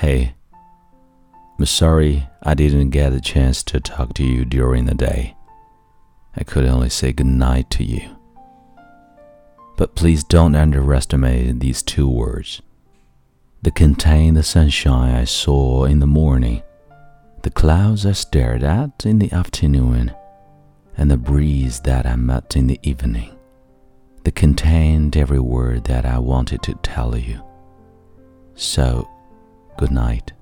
Hey, I'm sorry I didn't get a chance to talk to you during the day. I could only say goodnight to you. But please don't underestimate these two words. They contain the sunshine I saw in the morning, the clouds I stared at in the afternoon, and the breeze that I met in the evening. They contained every word that I wanted to tell you. So, good night.